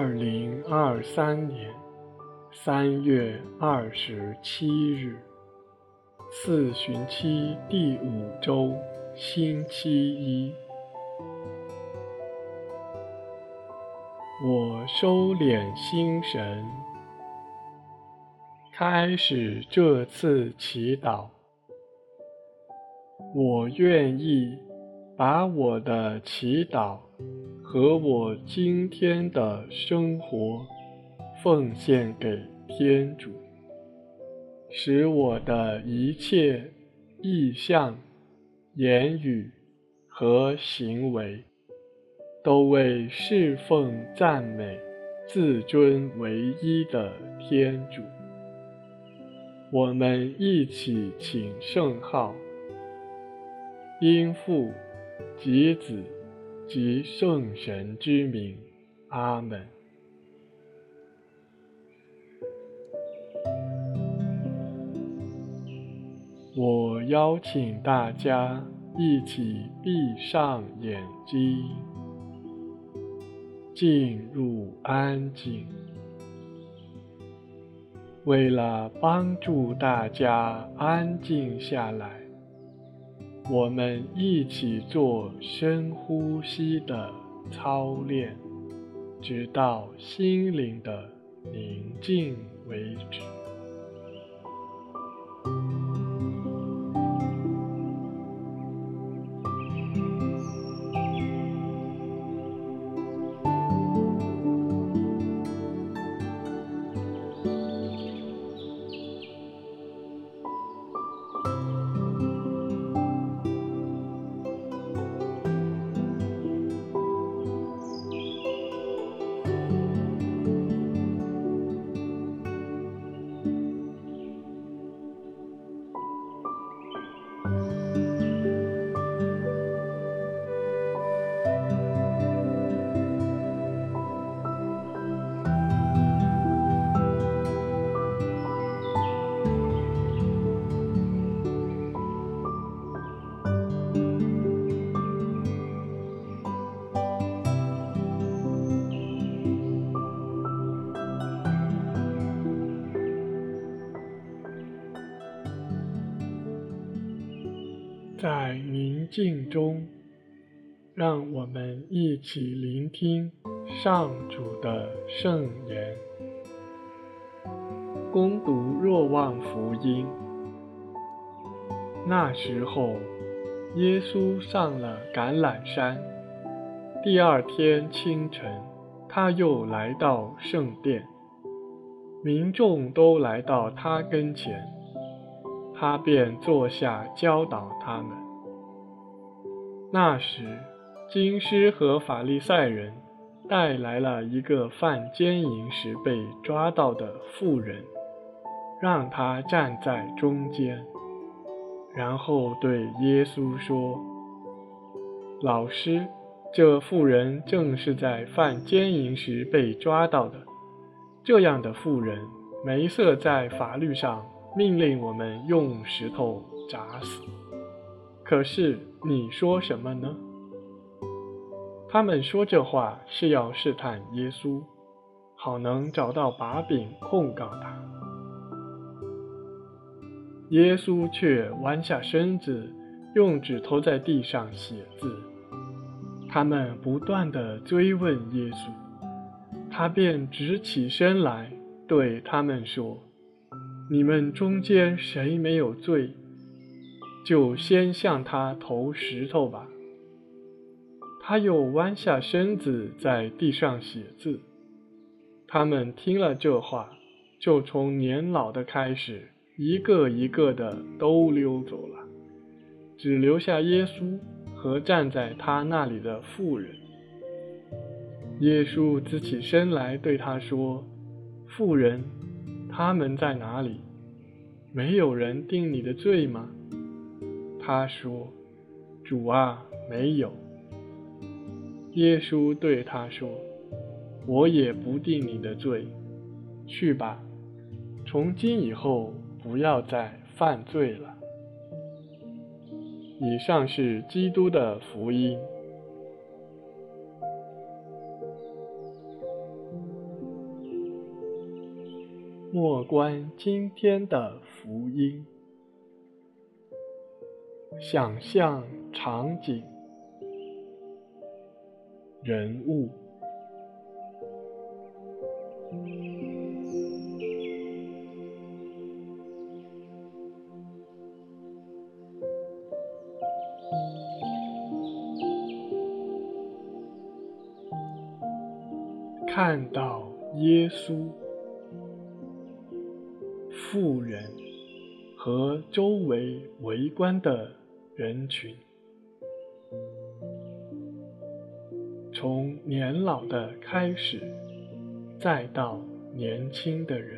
二零二三年三月二十七日，四旬期第五周，星期一。我收敛心神，开始这次祈祷。我愿意把我的祈祷。和我今天的生活奉献给天主，使我的一切意向、言语和行为都为侍奉、赞美、自尊唯一的天主。我们一起请圣号，因父及子。及圣神之名，阿门。我邀请大家一起闭上眼睛，进入安静。为了帮助大家安静下来。我们一起做深呼吸的操练，直到心灵的宁静为止。在宁静中，让我们一起聆听上主的圣言。恭读若望福音。那时候，耶稣上了橄榄山。第二天清晨，他又来到圣殿，民众都来到他跟前。他便坐下教导他们。那时，经师和法利赛人带来了一个犯奸淫时被抓到的妇人，让他站在中间，然后对耶稣说：“老师，这妇人正是在犯奸淫时被抓到的。这样的妇人，梅瑟在法律上。”命令我们用石头砸死。可是你说什么呢？他们说这话是要试探耶稣，好能找到把柄控告他。耶稣却弯下身子，用指头在地上写字。他们不断地追问耶稣，他便直起身来对他们说。你们中间谁没有罪，就先向他投石头吧。他又弯下身子在地上写字。他们听了这话，就从年老的开始，一个一个的都溜走了，只留下耶稣和站在他那里的妇人。耶稣支起身来对他说：“妇人。”他们在哪里？没有人定你的罪吗？他说：“主啊，没有。”耶稣对他说：“我也不定你的罪，去吧，从今以后不要再犯罪了。”以上是基督的福音。莫观今天的福音，想象场景、人物，看到耶稣。妇人和周围围观的人群，从年老的开始，再到年轻的人。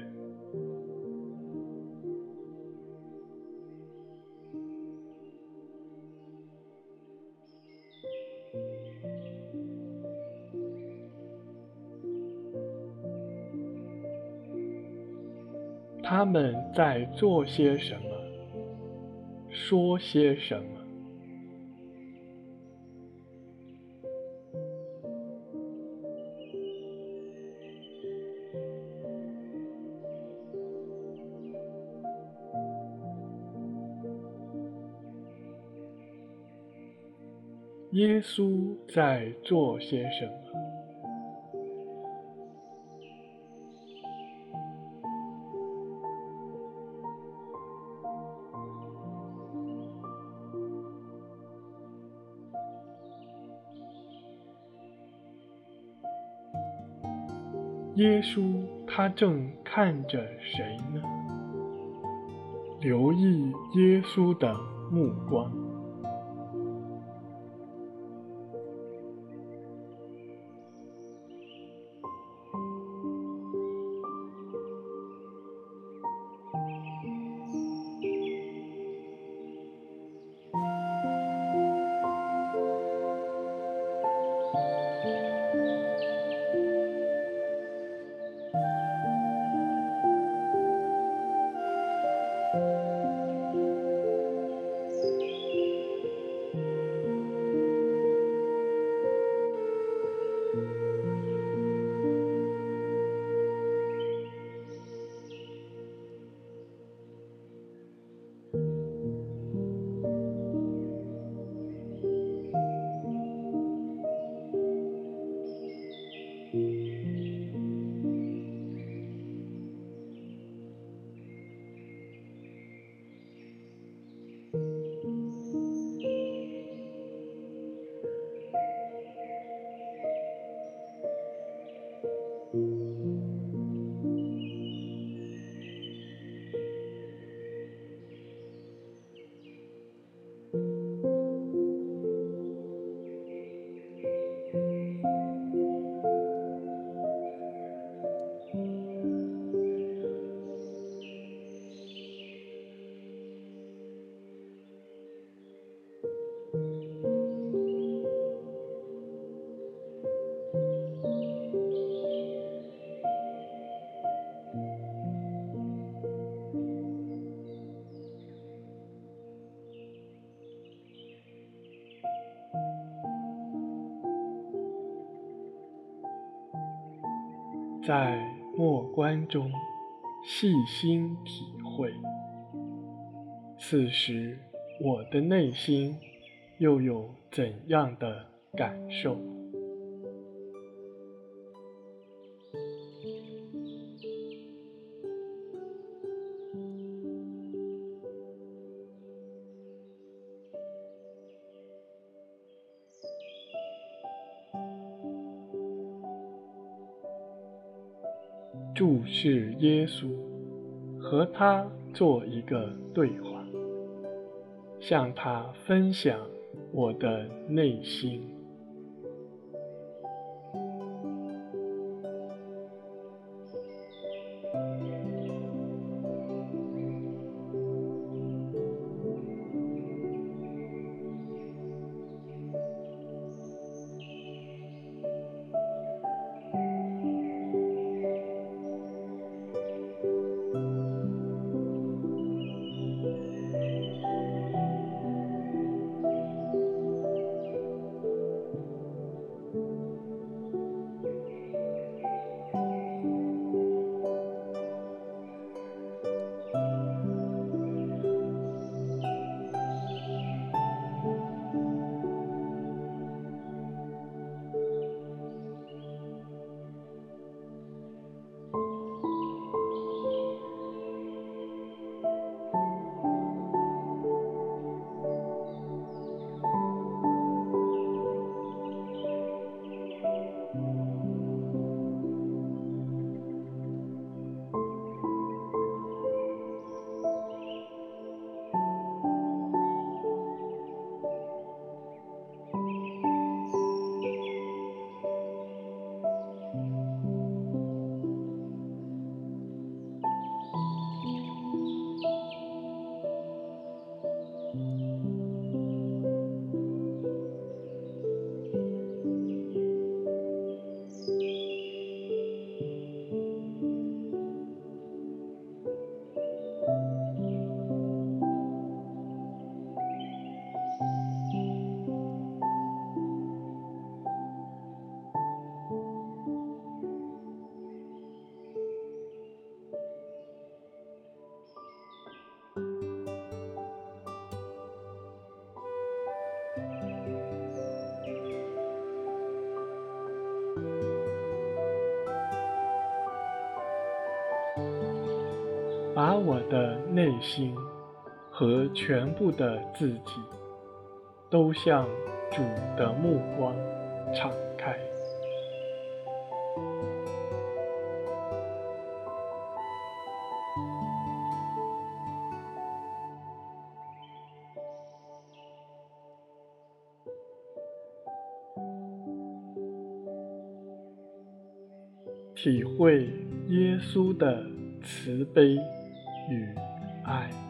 他们在做些什么？说些什么？耶稣在做些什么？耶稣他正看着谁呢？留意耶稣的目光。在默观中细心体会，此时我的内心又有怎样的感受？注视耶稣，和他做一个对话，向他分享我的内心。把我的内心和全部的自己，都向主的目光敞开。体会耶稣的慈悲与爱。